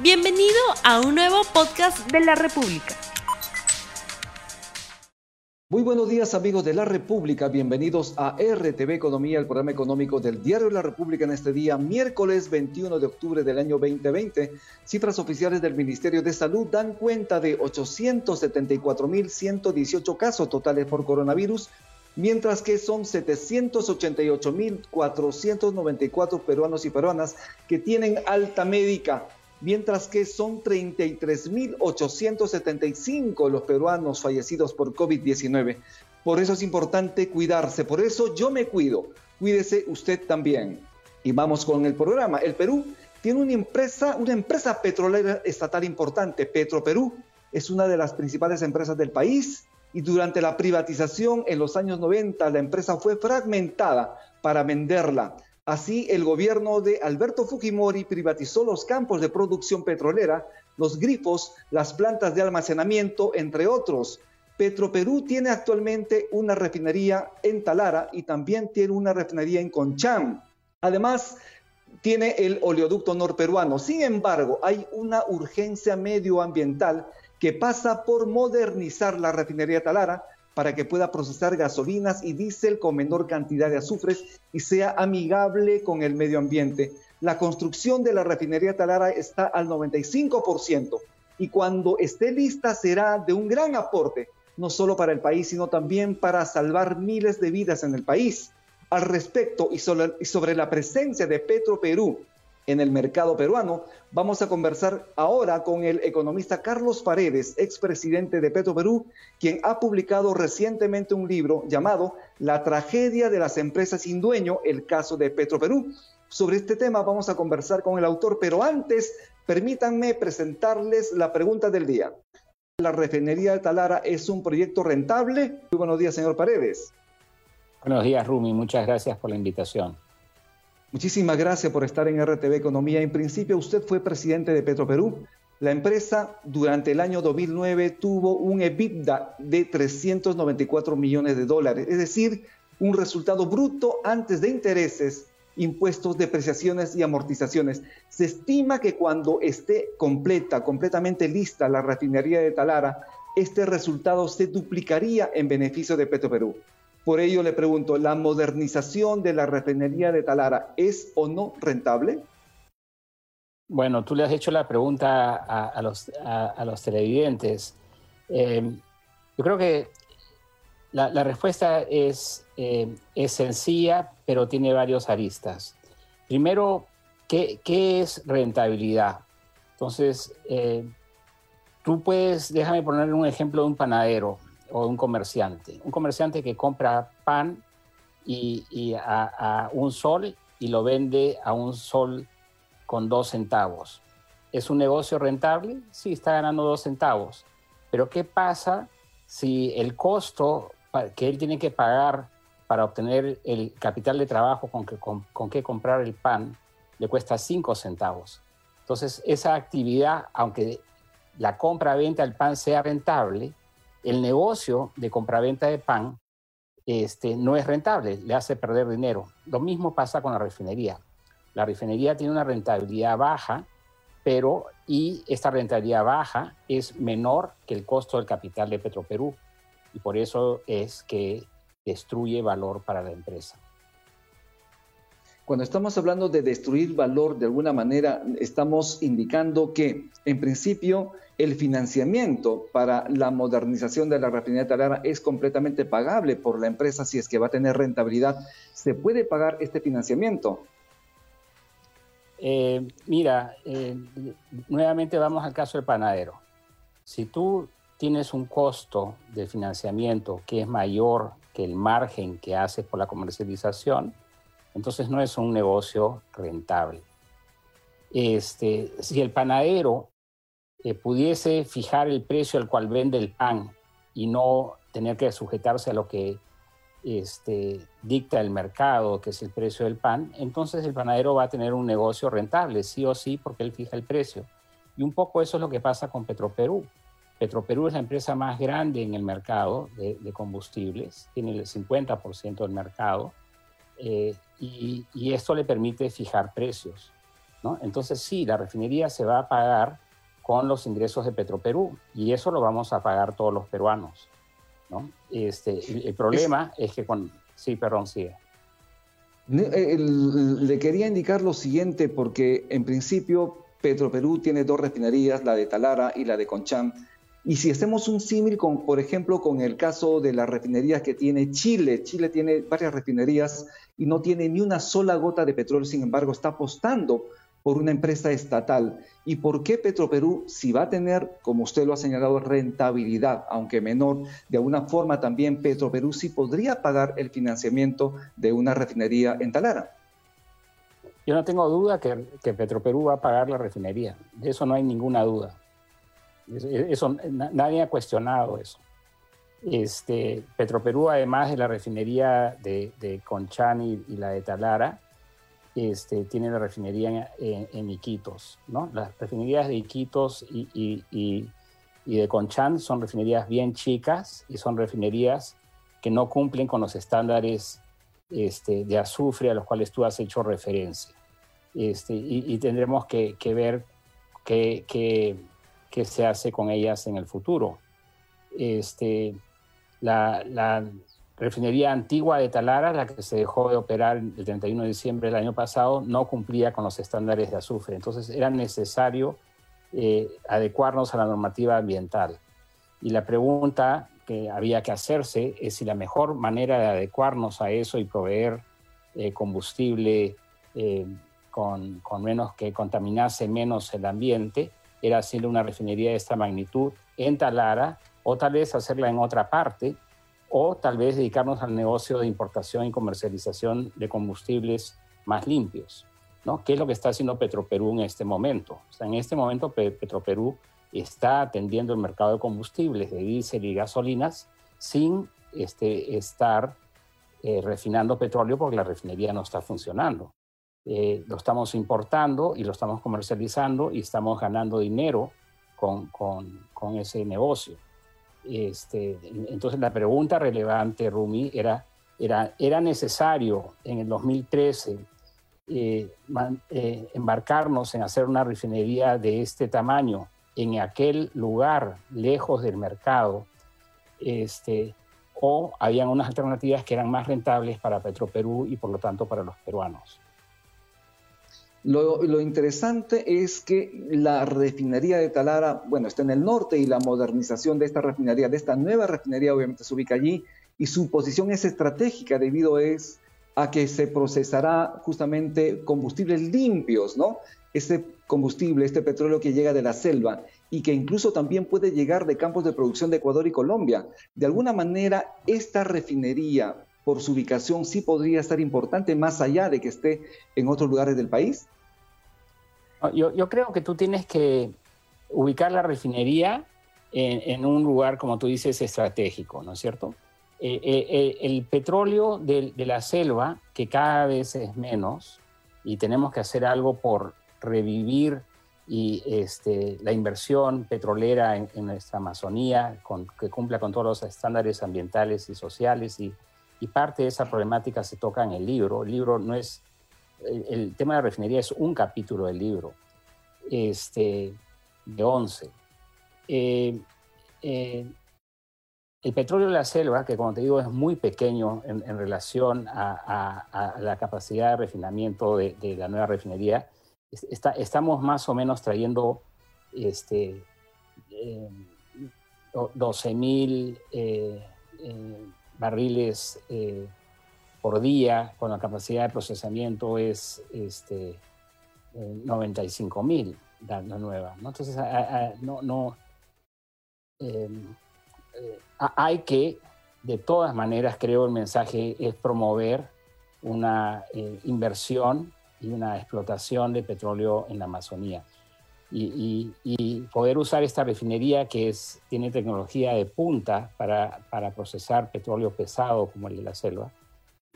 Bienvenido a un nuevo podcast de la República. Muy buenos días amigos de la República, bienvenidos a RTV Economía, el programa económico del Diario la República en este día, miércoles 21 de octubre del año 2020. Cifras oficiales del Ministerio de Salud dan cuenta de 874.118 casos totales por coronavirus, mientras que son 788.494 peruanos y peruanas que tienen alta médica mientras que son 33.875 los peruanos fallecidos por COVID-19. Por eso es importante cuidarse, por eso yo me cuido. Cuídese usted también. Y vamos con el programa. El Perú tiene una empresa, una empresa petrolera estatal importante, Petroperú. Es una de las principales empresas del país y durante la privatización en los años 90 la empresa fue fragmentada para venderla. Así, el gobierno de Alberto Fujimori privatizó los campos de producción petrolera, los grifos, las plantas de almacenamiento, entre otros. Petroperú tiene actualmente una refinería en Talara y también tiene una refinería en Concham. Además, tiene el oleoducto norperuano. Sin embargo, hay una urgencia medioambiental que pasa por modernizar la refinería Talara para que pueda procesar gasolinas y diésel con menor cantidad de azufres y sea amigable con el medio ambiente. La construcción de la refinería Talara está al 95% y cuando esté lista será de un gran aporte, no solo para el país, sino también para salvar miles de vidas en el país. Al respecto y sobre, la presencia de Petro Perú en el mercado peruano. Vamos a conversar ahora con el economista Carlos Paredes, expresidente de Petro Perú, quien ha publicado recientemente un libro llamado La tragedia de las empresas sin dueño, el caso de Petro Perú. Sobre este tema vamos a conversar con el autor, pero antes permítanme presentarles la pregunta del día. ¿La refinería de Talara es un proyecto rentable? Muy buenos días, señor Paredes. Buenos días, Rumi. Muchas gracias por la invitación. Muchísimas gracias por estar en RTV Economía. En principio, usted fue presidente de Petroperú. La empresa durante el año 2009 tuvo un EBITDA de 394 millones de dólares, es decir, un resultado bruto antes de intereses, impuestos, depreciaciones y amortizaciones. Se estima que cuando esté completa, completamente lista la refinería de Talara, este resultado se duplicaría en beneficio de Petroperú. Por ello le pregunto, ¿la modernización de la refinería de Talara es o no rentable? Bueno, tú le has hecho la pregunta a, los, televidentes. Eh, yo creo que la, respuesta es, eh, es, sencilla, pero tiene varios aristas. Primero, ¿qué, es rentabilidad? Entonces, eh, tú puedes, déjame poner un ejemplo de un panadero o un comerciante. Un comerciante que compra pan y, a, un sol y lo vende a un sol con dos centavos. ¿Es un negocio rentable? Sí, está ganando dos centavos. Pero ¿qué pasa si el costo que él tiene que pagar para obtener el capital de trabajo con que, con que comprar el pan le cuesta cinco centavos? Entonces, esa actividad, aunque la compra-venta del pan sea rentable, el negocio de compraventa de pan este, no es rentable, le hace perder dinero. Lo mismo pasa con la refinería. La refinería tiene una rentabilidad baja, pero y esta rentabilidad baja es menor que el costo del capital de Petroperú y por eso es que destruye valor para la empresa. Cuando estamos hablando de destruir valor de alguna manera, estamos indicando que en principio el financiamiento para la modernización de la refinería Talara es completamente pagable por la empresa si es que va a tener rentabilidad. ¿Se puede pagar este financiamiento? Eh, mira, eh, nuevamente vamos al caso del panadero. Si tú tienes un costo de financiamiento que es mayor que el margen que haces por la comercialización, entonces no es un negocio rentable. Este, si el panadero eh, pudiese fijar el precio al cual vende el pan y no tener que sujetarse a lo que este, dicta el mercado, que es el precio del pan, entonces el panadero va a tener un negocio rentable, sí o sí, porque él fija el precio. Y un poco eso es lo que pasa con Petroperú. Petroperú es la empresa más grande en el mercado de, de combustibles, tiene el 50% del mercado, eh, y, esto le permite fijar precios. ¿no? Entonces sí, la refinería se va a pagar con los ingresos de Petroperú y eso lo vamos a pagar todos los peruanos. ¿no? Este, el, problema es, que con... Sí, perdón, sigue. le quería indicar lo siguiente porque en principio Petroperú tiene dos refinerías, la de Talara y la de Conchán. Y si hacemos un símil con, por ejemplo, con el caso de las refinerías que tiene Chile, Chile tiene varias refinerías y no tiene ni una sola gota de petróleo, sin embargo, está apostando por una empresa estatal. ¿Y por qué Petroperú, si va a tener, como usted lo ha señalado, rentabilidad, aunque menor, de alguna forma también Petroperú sí podría pagar el financiamiento de una refinería en Talara? Yo no tengo duda que, que Petroperú va a pagar la refinería. De eso no hay ninguna duda. Eso, nadie ha cuestionado eso. Este, Petroperú, además de la refinería de, de Conchán y la de Talara, este, tiene la refinería en, Iquitos. ¿no? Las refinerías de Iquitos y, de Conchán son refinerías bien chicas y son refinerías que no cumplen con los estándares este, de azufre a los cuales tú has hecho referencia. Este, y, tendremos que, ver qué, qué, se hace con ellas en el futuro. Este, la, la, refinería antigua de Talara, la que se dejó de operar el 31 de diciembre del año pasado, no cumplía con los estándares de azufre. Entonces era necesario eh, adecuarnos a la normativa ambiental. Y la pregunta que había que hacerse es si la mejor manera de adecuarnos a eso y proveer eh, combustible eh, con, con, menos que contaminase menos el ambiente era hacerle una refinería de esta magnitud en Talara o tal vez hacerla en otra parte o tal vez dedicarnos al negocio de importación y comercialización de combustibles más limpios, ¿no? ¿Qué es lo que está haciendo Petroperú en este momento? O sea, en este momento Petroperú está atendiendo el mercado de combustibles, de diésel y gasolinas, sin este, estar eh, refinando petróleo porque la refinería no está funcionando. Eh, lo estamos importando y lo estamos comercializando y estamos ganando dinero con, con, ese negocio. Este, entonces la pregunta relevante, Rumi, era, era, ¿era necesario en el 2013 eh, eh, embarcarnos en hacer una refinería de este tamaño en aquel lugar lejos del mercado? Este, o habían unas alternativas que eran más rentables para Petroperú y por lo tanto para los peruanos. Lo, interesante es que la refinería de Talara, bueno, está en el norte y la modernización de esta refinería, de esta nueva refinería, obviamente se ubica allí y su posición es estratégica debido es a que se procesará justamente combustibles limpios, ¿no? Este combustible, este petróleo que llega de la selva y que incluso también puede llegar de campos de producción de Ecuador y Colombia. De alguna manera, esta refinería, por su ubicación, sí podría estar importante más allá de que esté en otros lugares del país. Yo, creo que tú tienes que ubicar la refinería en, un lugar, como tú dices, estratégico, ¿no es cierto? Eh, eh, eh, el petróleo de, la selva, que cada vez es menos, y tenemos que hacer algo por revivir y este, la inversión petrolera en, nuestra Amazonía, que cumpla con todos los estándares ambientales y sociales, y, y, parte de esa problemática se toca en el libro. El libro no es el, tema de la refinería es un capítulo del libro, este, de 11. Eh, eh, el petróleo de la selva, que como te digo es muy pequeño en, relación a, la capacidad de refinamiento de, la nueva refinería, está, estamos más o menos trayendo este, 12 eh, mil barriles por día con la capacidad de procesamiento es este, 95 mil, la, nueva. ¿no? Entonces, no, no em, eh, hay que, de todas maneras, creo el mensaje es promover una eh, inversión y una explotación de petróleo en la Amazonía. Y, y, poder usar esta refinería que es, tiene tecnología de punta para, para procesar petróleo pesado como el de la selva,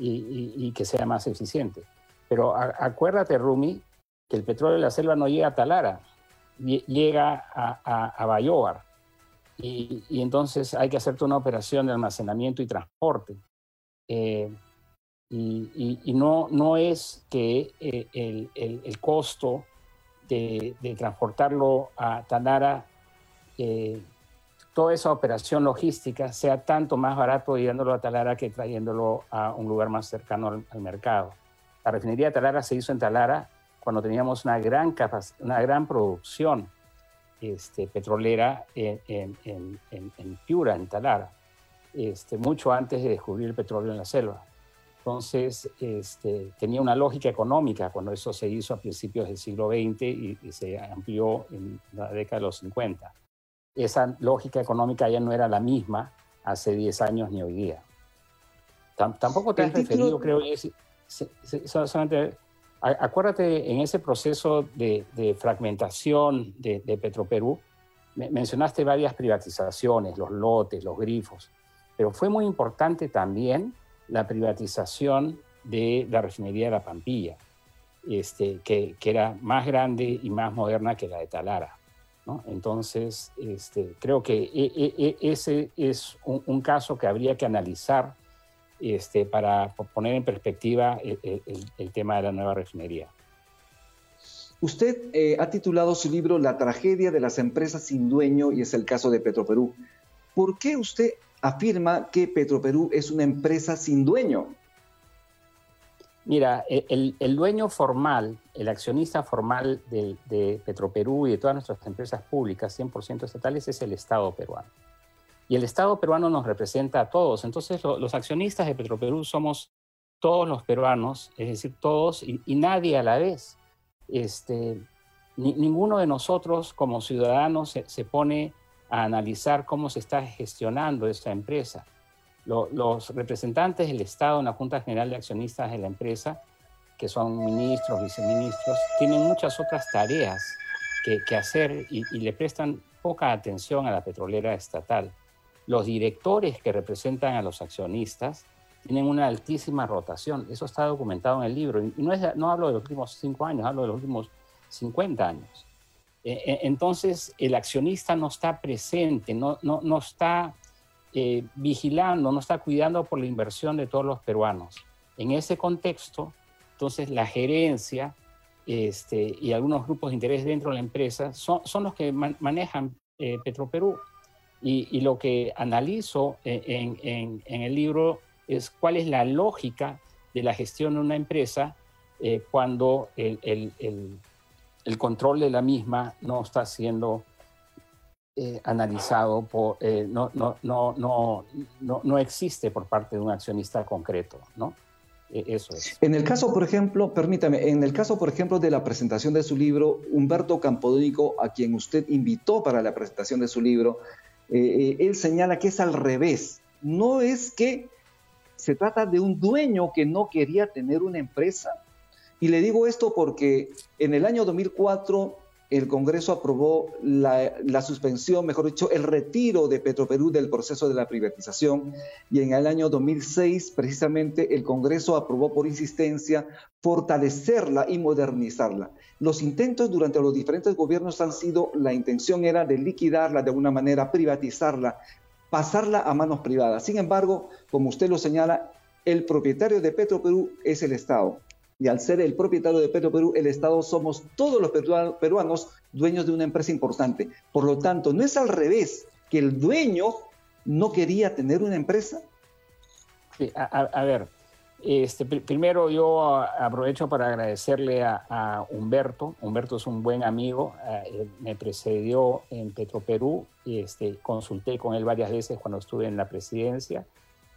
y, que sea más eficiente. Pero acuérdate, Rumi, que el petróleo de la selva no llega a Talara, llega a, a, Bayobar. Y, entonces hay que hacerte una operación de almacenamiento y transporte. Eh, y, no, no es que eh, el, costo de, transportarlo a Tanara, eh, toda esa operación logística sea tanto más barato llevándolo a Talara que trayéndolo a un lugar más cercano al, mercado. La refinería de Talara se hizo en Talara cuando teníamos una gran, una gran producción este, petrolera en, en, Piura, en Talara, este, mucho antes de descubrir el petróleo en la selva. Entonces, este, tenía una lógica económica cuando eso se hizo a principios del siglo XX y se amplió en la década de los 50 esa lógica económica ya no era la misma hace 10 años ni hoy día. tampoco te has referido, creo, solamente, acuérdate en ese proceso de, fragmentación de, Petroperú, mencionaste varias privatizaciones, los lotes, los grifos, pero fue muy importante también la privatización de la refinería de la Pampilla, este, que, que era más grande y más moderna que la de Talara. Entonces, este, creo que e, e, e, ese es un, caso que habría que analizar este, para poner en perspectiva el, tema de la nueva refinería. Usted eh, ha titulado su libro La tragedia de las empresas sin dueño y es el caso de Petroperú. ¿Por qué usted afirma que Petroperú es una empresa sin dueño? Mira, e, el, dueño formal, el accionista formal de, Petroperú y de todas nuestras empresas públicas, 100% estatales, es el Estado peruano. Y el Estado peruano nos representa a todos. Entonces, los accionistas de Petroperú somos todos los peruanos, es decir, todos y, nadie a la vez. Este, ninguno de nosotros como ciudadanos se, se pone a analizar cómo se está gestionando esta empresa los representantes del Estado en la Junta General de Accionistas de la empresa, que son ministros, viceministros, tienen muchas otras tareas que, hacer y, le prestan poca atención a la petrolera estatal. Los directores que representan a los accionistas tienen una altísima rotación. Eso está documentado en el libro. Y no, es, no hablo de los últimos cinco años, hablo de los últimos 50 años. E, e, entonces, el accionista no está presente, no, no, no está eh, vigilando, no está cuidando por la inversión de todos los peruanos. En ese contexto, entonces la gerencia este, y algunos grupos de interés dentro de la empresa son, los que manejan eh, Petroperú. Y, lo que analizo en, en, el libro es cuál es la lógica de la gestión de una empresa eh, cuando el, el, control de la misma no está siendo eh, analizado, por, eh, no, no, no, no, existe por parte de un accionista concreto, ¿no? E, eso es. En el caso, por ejemplo, permítame, en el caso, por ejemplo, de la presentación de su libro, Humberto Campodónico, a quien usted invitó para la presentación de su libro, eh, él señala que es al revés. No es que se trata de un dueño que no quería tener una empresa. Y le digo esto porque en el año 2004 el Congreso aprobó la, suspensión, mejor dicho, el retiro de Petroperú del proceso de la privatización y en el año 2006 precisamente el Congreso aprobó por insistencia fortalecerla y modernizarla. Los intentos durante los diferentes gobiernos han sido, la intención era de liquidarla de alguna manera, privatizarla, pasarla a manos privadas. Sin embargo, como usted lo señala, el propietario de Petroperú es el Estado y al ser el propietario de Perú, el Estado somos todos los peruanos dueños de una empresa importante. Por lo tanto, no es al revés, que el dueño no quería tener una empresa. A, ver, este, primero yo aprovecho para agradecerle a, Humberto. Humberto es un buen amigo, eh, me precedió en Petroperú, este, consulté con él varias veces cuando estuve en la presidencia.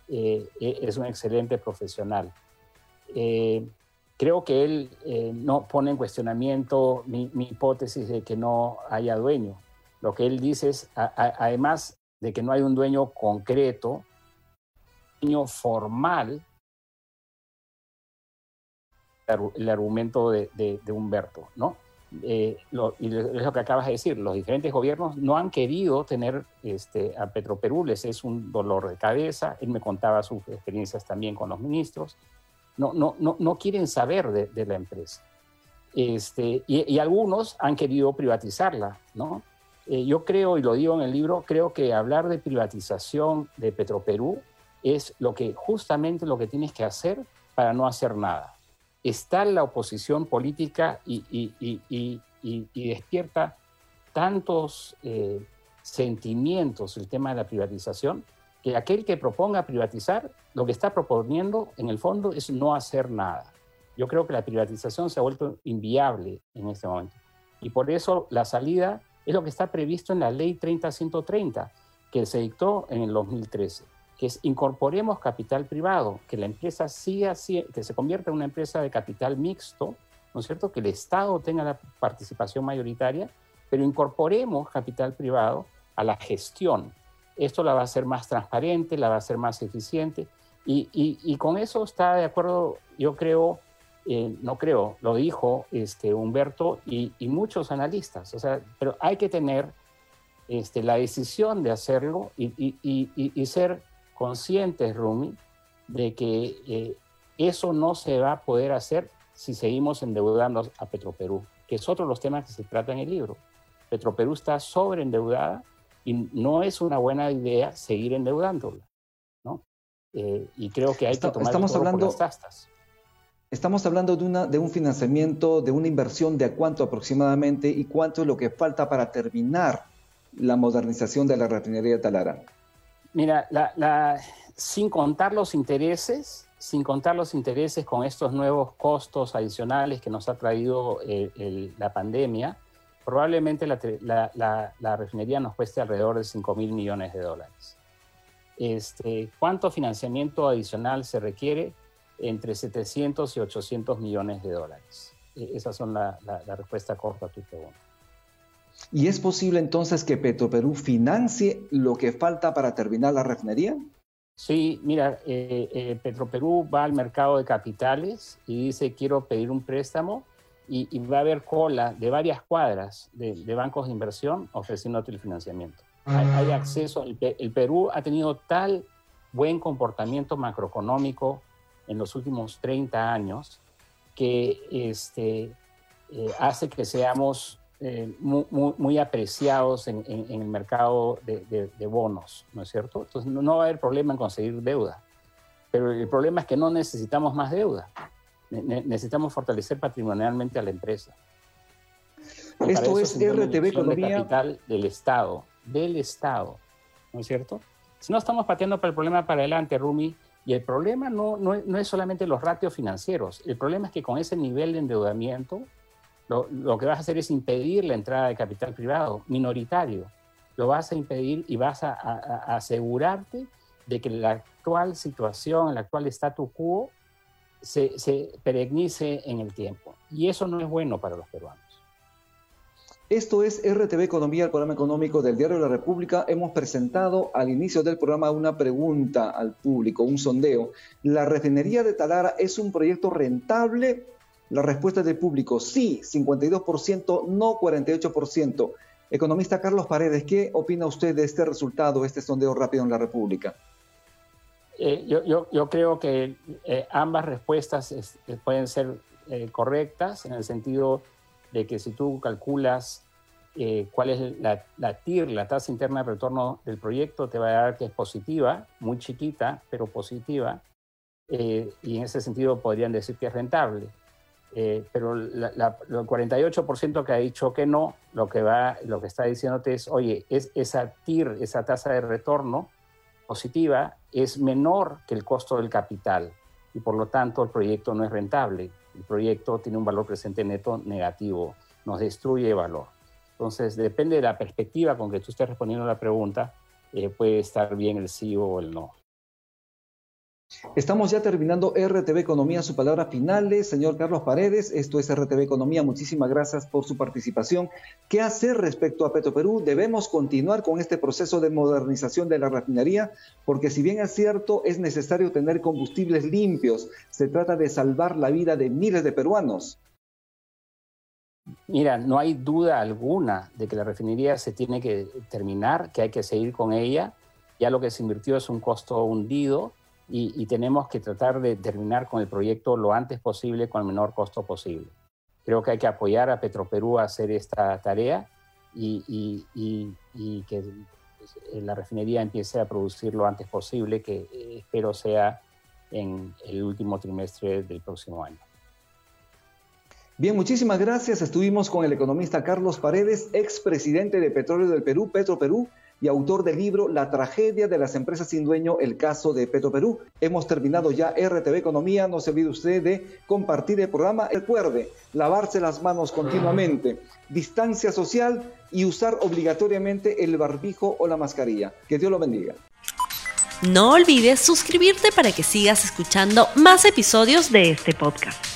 Eh, e, es un excelente profesional. Eh, creo que él eh, no pone en cuestionamiento mi, hipótesis de que no haya dueño. Lo que él dice es, además de que no hay un dueño concreto, dueño formal, el argumento de, Humberto, ¿no? Eh, y es lo que acabas de decir, los diferentes gobiernos no han querido tener este, a Petroperú, les es un dolor de cabeza, él me contaba sus experiencias también con los ministros, no, no, no, quieren saber de, la empresa. Este, y, algunos han querido privatizarla, ¿no? Eh, yo creo, y lo digo en el libro, creo que hablar de privatización de Petroperú es lo que justamente lo que tienes que hacer para no hacer nada. Está la oposición política y, y, despierta tantos eh, sentimientos el tema de la privatización, que aquel que proponga privatizar, lo que está proponiendo en el fondo es no hacer nada. Yo creo que la privatización se ha vuelto inviable en este momento. Y por eso la salida es lo que está previsto en la ley 30-130, que se dictó en el 2013, que es incorporemos capital privado, que la empresa siga, que se convierta en una empresa de capital mixto, ¿no es cierto? Que el Estado tenga la participación mayoritaria, pero incorporemos capital privado a la gestión. Esto la va a hacer más transparente, la va a hacer más eficiente, y, y con eso está de acuerdo, yo creo, eh, no creo, lo dijo este, Humberto y, muchos analistas, o sea, pero hay que tener este, la decisión de hacerlo y, ser conscientes, Rumi, de que eh, eso no se va a poder hacer si seguimos endeudando a Petroperú, que es otro de los temas que se trata en el libro. Petroperú está sobreendeudada y no es una buena idea seguir endeudándola, ¿no? Eh, y creo que hay que tomar estamos hablando, por las Estamos hablando de, una, de un financiamiento, de una inversión de a cuánto aproximadamente y cuánto es lo que falta para terminar la modernización de la refinería de Talara. Mira, sin contar los intereses, sin contar los intereses con estos nuevos costos adicionales que nos ha traído eh, la pandemia, probablemente la, refinería nos cueste alrededor de 5 mil millones de dólares. Este, ¿Cuánto financiamiento adicional se requiere? entre 700 y 800 millones de dólares. E, esas son la, respuesta corta a tu pregunta. ¿Y es posible entonces que Petroperú financie lo que falta para terminar la refinería? Sí, mira, eh, eh, Petroperú va al mercado de capitales y dice quiero pedir un préstamo y, va a haber cola de varias cuadras de, bancos de inversión ofreciéndote el financiamiento. Hay, ah. acceso, el Perú ha tenido tal buen comportamiento macroeconómico en los últimos 30 años que este, eh, hace que seamos eh, muy, apreciados en, el mercado de, bonos, ¿no es cierto? Entonces no, va a haber problema en conseguir deuda, pero el problema es que no necesitamos más deuda, necesitamos fortalecer patrimonialmente a la empresa. Esto es RTV Economía. capital del Estado, del Estado, ¿no es cierto? Si no estamos pateando para el problema para adelante, Rumi, y el problema no, no, es solamente los ratios financieros, el problema es que con ese nivel de endeudamiento lo, lo, que vas a hacer es impedir la entrada de capital privado minoritario. Lo vas a impedir y vas a, asegurarte de que la actual situación, el actual statu quo, se, se perennice en el tiempo. Y eso no es bueno para los peruanos. Esto es RTV Economía, el programa económico del Diario de la República. Hemos presentado al inicio del programa una pregunta al público, un sondeo. ¿La refinería de Talara es un proyecto rentable? La respuesta del público, sí, 52%, no 48%. Economista Carlos Paredes, ¿qué opina usted de este resultado, este sondeo rápido en la República? Eh, yo, creo que eh, ambas respuestas pueden ser eh, correctas en el sentido de que si tú calculas eh, cuál es la, TIR, la tasa interna de retorno del proyecto, te va a dar que es positiva, muy chiquita, pero positiva, eh, y en ese sentido podrían decir que es rentable. Eh, pero el 48% que ha dicho que no, lo que, va, lo que está diciéndote es, oye, es, esa TIR, esa tasa de retorno positiva, es menor que el costo del capital y por lo tanto el proyecto no es rentable el proyecto tiene un valor presente neto negativo, nos destruye valor. Entonces, depende de la perspectiva con que tú estés respondiendo la pregunta, eh, puede estar bien el sí o el no. Estamos ya terminando RTV Economía, su palabra finales. Señor Carlos Paredes, esto es RTV Economía. Muchísimas gracias por su participación. ¿Qué hacer respecto a Petroperú? Debemos continuar con este proceso de modernización de la refinería, porque si bien es cierto, es necesario tener combustibles limpios. Se trata de salvar la vida de miles de peruanos. Mira, no hay duda alguna de que la refinería se tiene que terminar, que hay que seguir con ella. Ya lo que se invirtió es un costo hundido y, tenemos que tratar de terminar con el proyecto lo antes posible con el menor costo posible. Creo que hay que apoyar a Petroperú a hacer esta tarea y, que la refinería empiece a producir lo antes posible, que espero sea en el último trimestre del próximo año. Bien, muchísimas gracias. Estuvimos con el economista Carlos Paredes, expresidente de Petróleo del Perú, Petro Perú, y autor del libro La tragedia de las empresas sin dueño, el caso de Petro Perú. Hemos terminado ya RTV Economía. No se olvide usted de compartir el programa. Recuerde, lavarse las manos continuamente, distancia social y usar obligatoriamente el barbijo o la mascarilla. Que Dios lo bendiga. No olvides suscribirte para que sigas escuchando más episodios de este podcast.